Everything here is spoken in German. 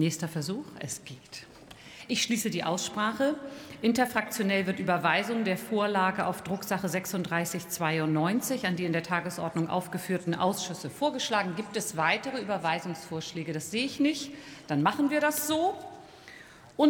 Nächster Versuch. Es geht. Ich schließe die Aussprache. Interfraktionell wird Überweisung der Vorlage auf Drucksache 3692 an die in der Tagesordnung aufgeführten Ausschüsse vorgeschlagen. Gibt es weitere Überweisungsvorschläge? Das sehe ich nicht. Dann machen wir das so.